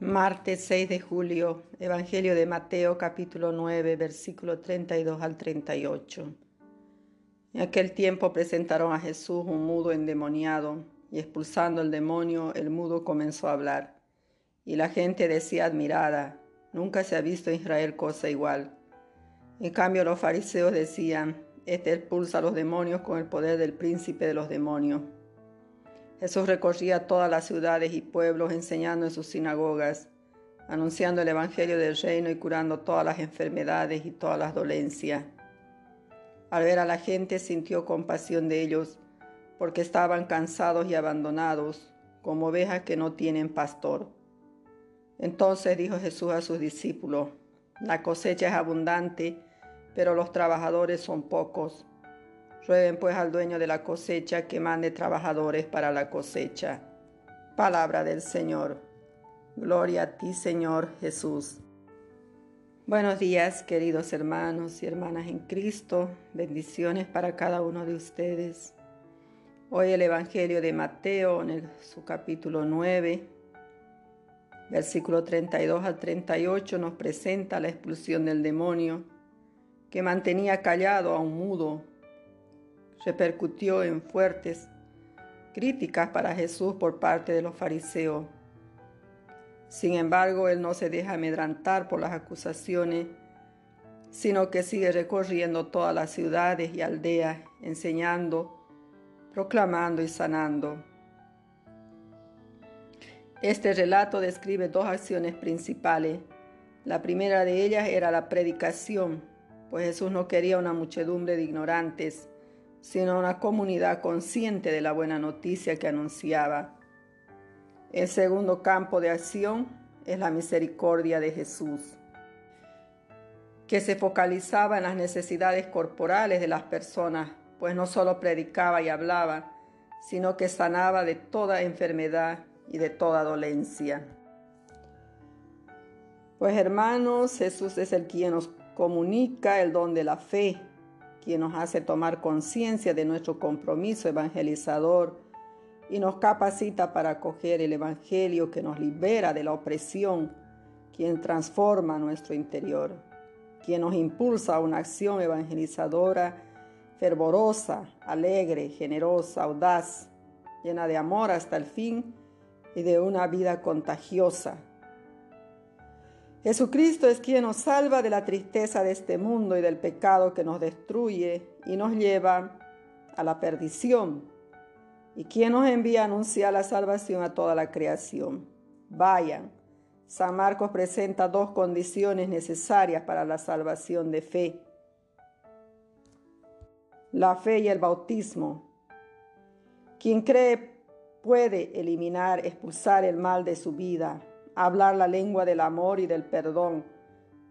Martes 6 de julio, Evangelio de Mateo capítulo 9, versículo 32 al 38. En aquel tiempo presentaron a Jesús un mudo endemoniado, y expulsando el demonio, el mudo comenzó a hablar. Y la gente decía admirada, nunca se ha visto en Israel cosa igual. En cambio los fariseos decían, este expulsa a los demonios con el poder del príncipe de los demonios. Jesús recorría todas las ciudades y pueblos enseñando en sus sinagogas, anunciando el Evangelio del reino y curando todas las enfermedades y todas las dolencias. Al ver a la gente sintió compasión de ellos, porque estaban cansados y abandonados, como ovejas que no tienen pastor. Entonces dijo Jesús a sus discípulos, la cosecha es abundante, pero los trabajadores son pocos. Rueguen pues al dueño de la cosecha que mande trabajadores para la cosecha. Palabra del Señor. Gloria a ti, Señor Jesús. Buenos días, queridos hermanos y hermanas en Cristo. Bendiciones para cada uno de ustedes. Hoy el Evangelio de Mateo, en su capítulo 9, versículo 32 al 38, nos presenta la expulsión del demonio que mantenía callado a un mudo repercutió en fuertes críticas para Jesús por parte de los fariseos. Sin embargo, él no se deja amedrantar por las acusaciones, sino que sigue recorriendo todas las ciudades y aldeas, enseñando, proclamando y sanando. Este relato describe dos acciones principales. La primera de ellas era la predicación, pues Jesús no quería una muchedumbre de ignorantes, sino una comunidad consciente de la buena noticia que anunciaba. El segundo campo de acción es la misericordia de Jesús, que se focalizaba en las necesidades corporales de las personas, pues no solo predicaba y hablaba, sino que sanaba de toda enfermedad y de toda dolencia. Pues hermanos, Jesús es el quien nos comunica el don de la fe, quien nos hace tomar conciencia de nuestro compromiso evangelizador y nos capacita para acoger el Evangelio que nos libera de la opresión, quien transforma nuestro interior, quien nos impulsa a una acción evangelizadora fervorosa, alegre, generosa, audaz, llena de amor hasta el fin y de una vida contagiosa Jesucristo es quien nos salva de la tristeza de este mundo y del pecado que nos destruye y nos lleva a la perdición, y quien nos envía a anunciar la salvación a toda la creación. Vayan. San Marcos presenta dos condiciones necesarias para la salvación de fe. La fe y el bautismo. Quien cree puede eliminar, expulsar el mal de su vida hablar la lengua del amor y del perdón,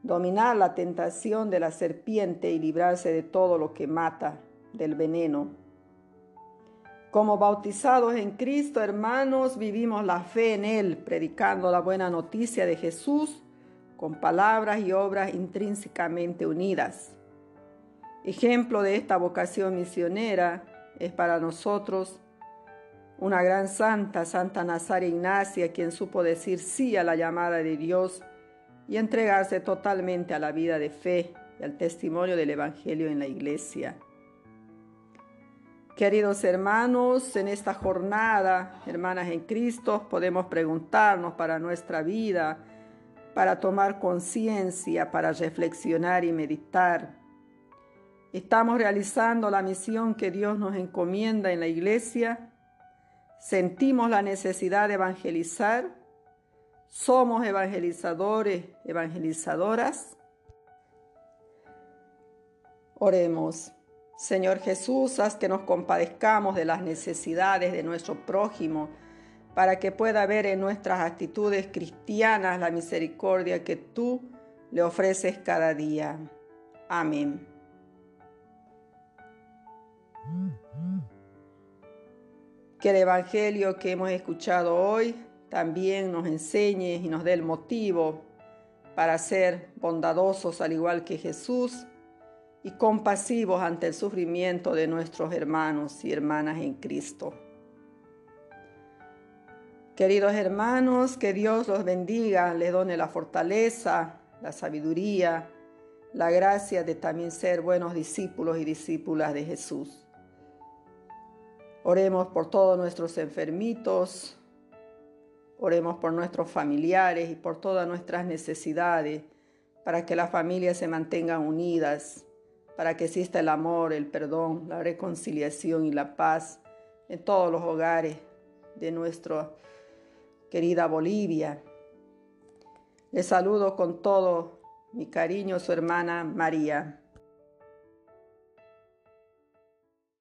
dominar la tentación de la serpiente y librarse de todo lo que mata, del veneno. Como bautizados en Cristo, hermanos, vivimos la fe en Él, predicando la buena noticia de Jesús con palabras y obras intrínsecamente unidas. Ejemplo de esta vocación misionera es para nosotros una gran santa, Santa Nazaria Ignacia, quien supo decir sí a la llamada de Dios y entregarse totalmente a la vida de fe y al testimonio del Evangelio en la iglesia. Queridos hermanos, en esta jornada, hermanas en Cristo, podemos preguntarnos para nuestra vida, para tomar conciencia, para reflexionar y meditar. ¿Estamos realizando la misión que Dios nos encomienda en la iglesia? Sentimos la necesidad de evangelizar, somos evangelizadores, evangelizadoras. Oremos. Señor Jesús, haz que nos compadezcamos de las necesidades de nuestro prójimo, para que pueda ver en nuestras actitudes cristianas la misericordia que tú le ofreces cada día. Amén. Que el Evangelio que hemos escuchado hoy también nos enseñe y nos dé el motivo para ser bondadosos al igual que Jesús y compasivos ante el sufrimiento de nuestros hermanos y hermanas en Cristo. Queridos hermanos, que Dios los bendiga, les done la fortaleza, la sabiduría, la gracia de también ser buenos discípulos y discípulas de Jesús. Oremos por todos nuestros enfermitos, oremos por nuestros familiares y por todas nuestras necesidades, para que las familias se mantengan unidas, para que exista el amor, el perdón, la reconciliación y la paz en todos los hogares de nuestra querida Bolivia. Les saludo con todo mi cariño, su hermana María.